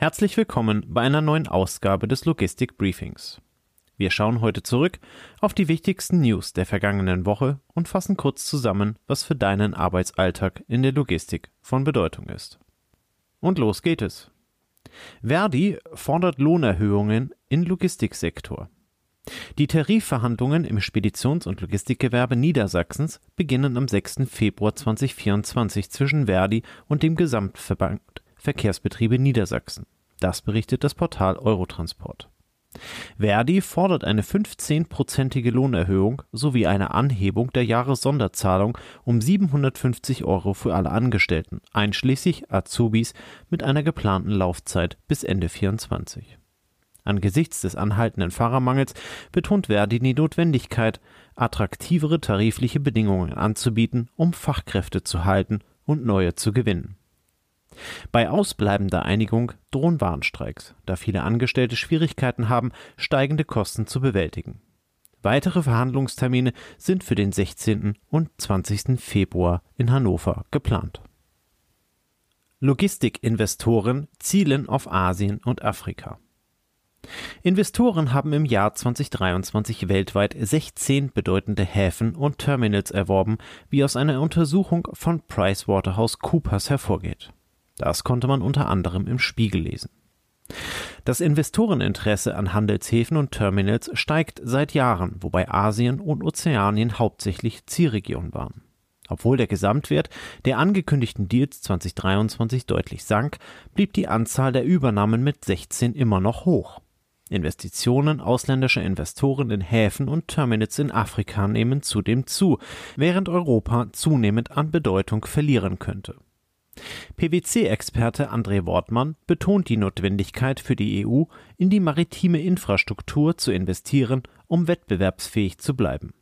Herzlich willkommen bei einer neuen Ausgabe des Logistik Briefings. Wir schauen heute zurück auf die wichtigsten News der vergangenen Woche und fassen kurz zusammen, was für deinen Arbeitsalltag in der Logistik von Bedeutung ist. Und los geht es. Verdi fordert Lohnerhöhungen im Logistiksektor. Die Tarifverhandlungen im Speditions- und Logistikgewerbe Niedersachsens beginnen am 6. Februar 2024 zwischen Verdi und dem Gesamtverband Verkehrsbetriebe Niedersachsen. Das berichtet das Portal Eurotransport. Verdi fordert eine 15-prozentige Lohnerhöhung sowie eine Anhebung der Jahressonderzahlung um 750 Euro für alle Angestellten, einschließlich Azubis, mit einer geplanten Laufzeit bis Ende 24. Angesichts des anhaltenden Fahrermangels betont Verdi die Notwendigkeit, attraktivere tarifliche Bedingungen anzubieten, um Fachkräfte zu halten und neue zu gewinnen. Bei ausbleibender Einigung drohen Warnstreiks, da viele Angestellte Schwierigkeiten haben, steigende Kosten zu bewältigen. Weitere Verhandlungstermine sind für den 16. und 20. Februar in Hannover geplant. Logistikinvestoren zielen auf Asien und Afrika. Investoren haben im Jahr 2023 weltweit 16 bedeutende Häfen und Terminals erworben, wie aus einer Untersuchung von PricewaterhouseCoopers hervorgeht. Das konnte man unter anderem im Spiegel lesen. Das Investoreninteresse an Handelshäfen und Terminals steigt seit Jahren, wobei Asien und Ozeanien hauptsächlich Zielregionen waren. Obwohl der Gesamtwert der angekündigten Deals 2023 deutlich sank, blieb die Anzahl der Übernahmen mit 16 immer noch hoch. Investitionen ausländischer Investoren in Häfen und Terminals in Afrika nehmen zudem zu, während Europa zunehmend an Bedeutung verlieren könnte. PwC-Experte André Wortmann betont die Notwendigkeit für die EU, in die maritime Infrastruktur zu investieren, um wettbewerbsfähig zu bleiben.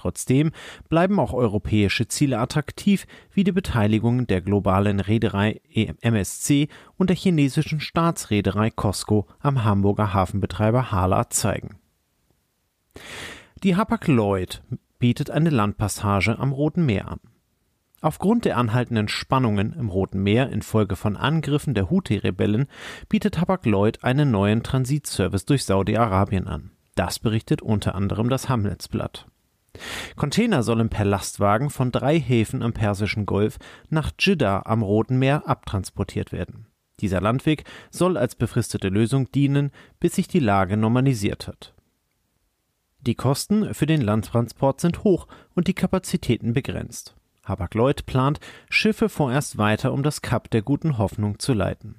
Trotzdem bleiben auch europäische Ziele attraktiv, wie die Beteiligung der globalen Reederei MSC und der chinesischen Staatsreederei COSCO am Hamburger Hafenbetreiber Hala zeigen. Die Hapag-Lloyd bietet eine Landpassage am Roten Meer an. Aufgrund der anhaltenden Spannungen im Roten Meer infolge von Angriffen der Houthi-Rebellen bietet Hapag-Lloyd einen neuen Transitservice durch Saudi-Arabien an. Das berichtet unter anderem das Hamletsblatt. Container sollen per Lastwagen von drei Häfen am Persischen Golf nach Dschidda am Roten Meer abtransportiert werden. Dieser Landweg soll als befristete Lösung dienen, bis sich die Lage normalisiert hat. Die Kosten für den Landtransport sind hoch und die Kapazitäten begrenzt. Hapag-Lloyd plant, Schiffe vorerst weiter um das Kap der Guten Hoffnung zu leiten.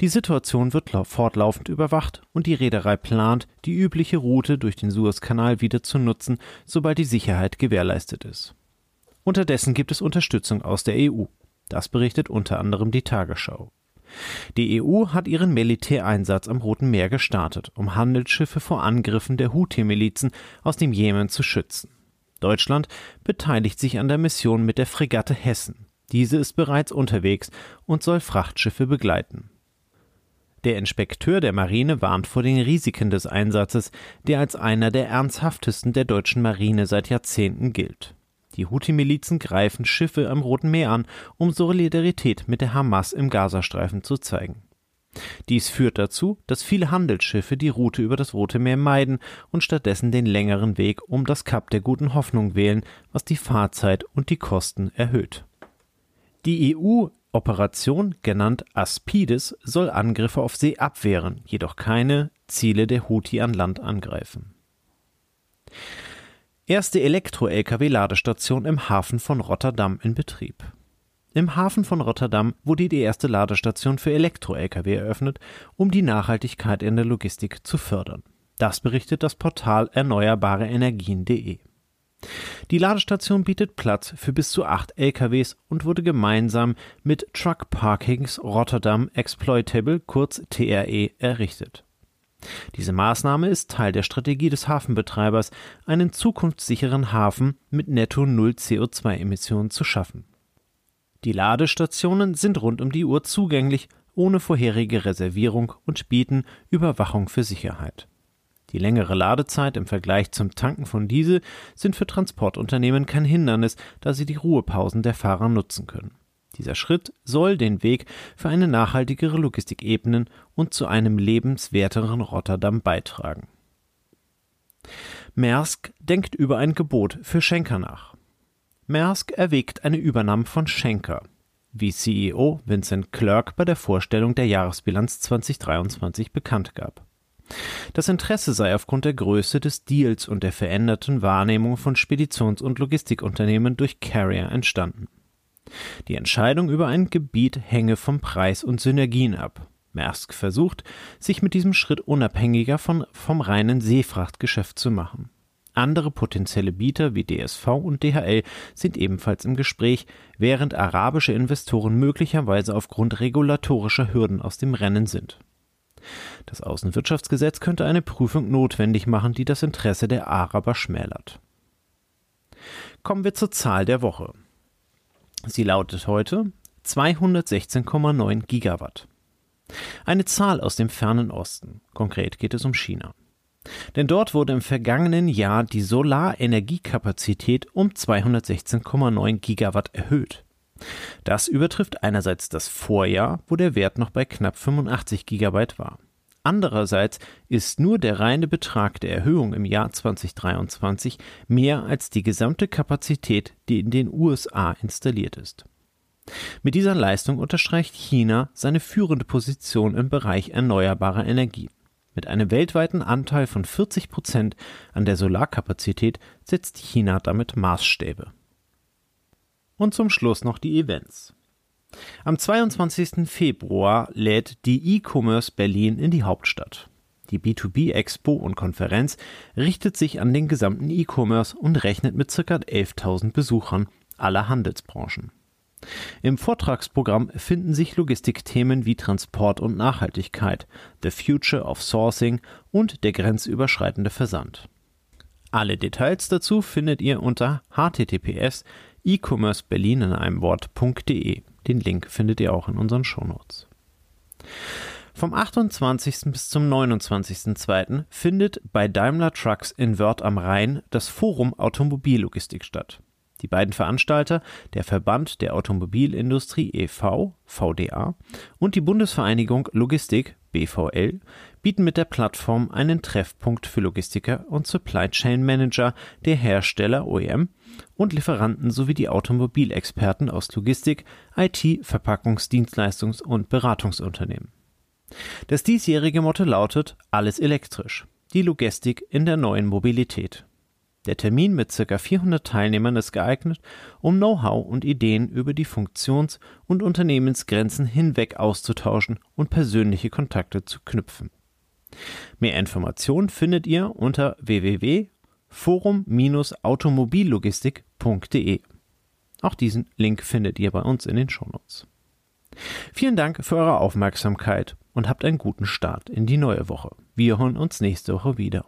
Die Situation wird fortlaufend überwacht und die Reederei plant, die übliche Route durch den Suezkanal wieder zu nutzen, sobald die Sicherheit gewährleistet ist. Unterdessen gibt es Unterstützung aus der EU. Das berichtet unter anderem die Tagesschau. Die EU hat ihren Militäreinsatz am Roten Meer gestartet, um Handelsschiffe vor Angriffen der Houthi-Milizen aus dem Jemen zu schützen. Deutschland beteiligt sich an der Mission mit der Fregatte Hessen. Diese ist bereits unterwegs und soll Frachtschiffe begleiten. Der Inspekteur der Marine warnt vor den Risiken des Einsatzes, der als einer der ernsthaftesten der deutschen Marine seit Jahrzehnten gilt. Die Houthi-Milizen greifen Schiffe am Roten Meer an, um Solidarität mit der Hamas im Gazastreifen zu zeigen. Dies führt dazu, dass viele Handelsschiffe die Route über das Rote Meer meiden und stattdessen den längeren Weg um das Kap der Guten Hoffnung wählen, was die Fahrzeit und die Kosten erhöht. Die EU-Operation, genannt Aspides, soll Angriffe auf See abwehren, jedoch keine Ziele der Houthi an Land angreifen. Erste Elektro-Lkw-Ladestation im Hafen von Rotterdam in Betrieb. Im Hafen von Rotterdam wurde die erste Ladestation für Elektro-Lkw eröffnet, um die Nachhaltigkeit in der Logistik zu fördern. Das berichtet das Portal erneuerbareenergien.de. Die Ladestation bietet Platz für bis zu acht LKWs und wurde gemeinsam mit Truck Parkings Rotterdam Exploitable, kurz TRE, errichtet. Diese Maßnahme ist Teil der Strategie des Hafenbetreibers, einen zukunftssicheren Hafen mit netto Null CO2-Emissionen zu schaffen. Die Ladestationen sind rund um die Uhr zugänglich, ohne vorherige Reservierung und bieten Überwachung für Sicherheit. Die längere Ladezeit im Vergleich zum Tanken von Diesel sind für Transportunternehmen kein Hindernis, da sie die Ruhepausen der Fahrer nutzen können. Dieser Schritt soll den Weg für eine nachhaltigere Logistik ebnen und zu einem lebenswerteren Rotterdam beitragen. Maersk denkt über ein Gebot für Schenker nach. Maersk erwägt eine Übernahme von Schenker, wie CEO Vincent Clerk bei der Vorstellung der Jahresbilanz 2023 bekannt gab. Das Interesse sei aufgrund der Größe des Deals und der veränderten Wahrnehmung von Speditions- und Logistikunternehmen durch Carrier entstanden. Die Entscheidung über ein Gebiet hänge vom Preis und Synergien ab. Maersk versucht, sich mit diesem Schritt unabhängiger von, vom reinen Seefrachtgeschäft zu machen. Andere potenzielle Bieter wie DSV und DHL sind ebenfalls im Gespräch, während arabische Investoren möglicherweise aufgrund regulatorischer Hürden aus dem Rennen sind. Das Außenwirtschaftsgesetz könnte eine Prüfung notwendig machen, die das Interesse der Araber schmälert. Kommen wir zur Zahl der Woche. Sie lautet heute 216,9 Gigawatt. Eine Zahl aus dem fernen Osten. Konkret geht es um China. Denn dort wurde im vergangenen Jahr die Solarenergiekapazität um 216,9 Gigawatt erhöht. Das übertrifft einerseits das Vorjahr, wo der Wert noch bei knapp 85 Gigabyte war. Andererseits ist nur der reine Betrag der Erhöhung im Jahr 2023 mehr als die gesamte Kapazität, die in den USA installiert ist. Mit dieser Leistung unterstreicht China seine führende Position im Bereich erneuerbarer Energien. Mit einem weltweiten Anteil von 40 Prozent an der Solarkapazität setzt China damit Maßstäbe. Und zum Schluss noch die Events. Am 22. Februar lädt die E-Commerce Berlin in die Hauptstadt. Die B2B Expo und Konferenz richtet sich an den gesamten E-Commerce und rechnet mit ca. 11.000 Besuchern aller Handelsbranchen. Im Vortragsprogramm finden sich Logistikthemen wie Transport und Nachhaltigkeit, The Future of Sourcing und der grenzüberschreitende Versand. Alle Details dazu findet ihr unter https e-commerce Berlin in einem Wort.de. Den Link findet ihr auch in unseren Shownotes. Vom 28. bis zum 29.02. findet bei Daimler Trucks in Wörth am Rhein das Forum Automobillogistik statt. Die beiden Veranstalter, der Verband der Automobilindustrie e.V. VDA und die Bundesvereinigung Logistik BVL, bieten mit der Plattform einen Treffpunkt für Logistiker und Supply Chain Manager der Hersteller OEM und Lieferanten sowie die Automobilexperten aus Logistik, IT, Verpackungsdienstleistungs- und Beratungsunternehmen. Das diesjährige Motto lautet Alles elektrisch. Die Logistik in der neuen Mobilität. Der Termin mit ca. 400 Teilnehmern ist geeignet, um Know-how und Ideen über die Funktions- und Unternehmensgrenzen hinweg auszutauschen und persönliche Kontakte zu knüpfen. Mehr Informationen findet ihr unter www.forum-automobillogistik.de. Auch diesen Link findet ihr bei uns in den Shownotes. Vielen Dank für eure Aufmerksamkeit und habt einen guten Start in die neue Woche. Wir hören uns nächste Woche wieder.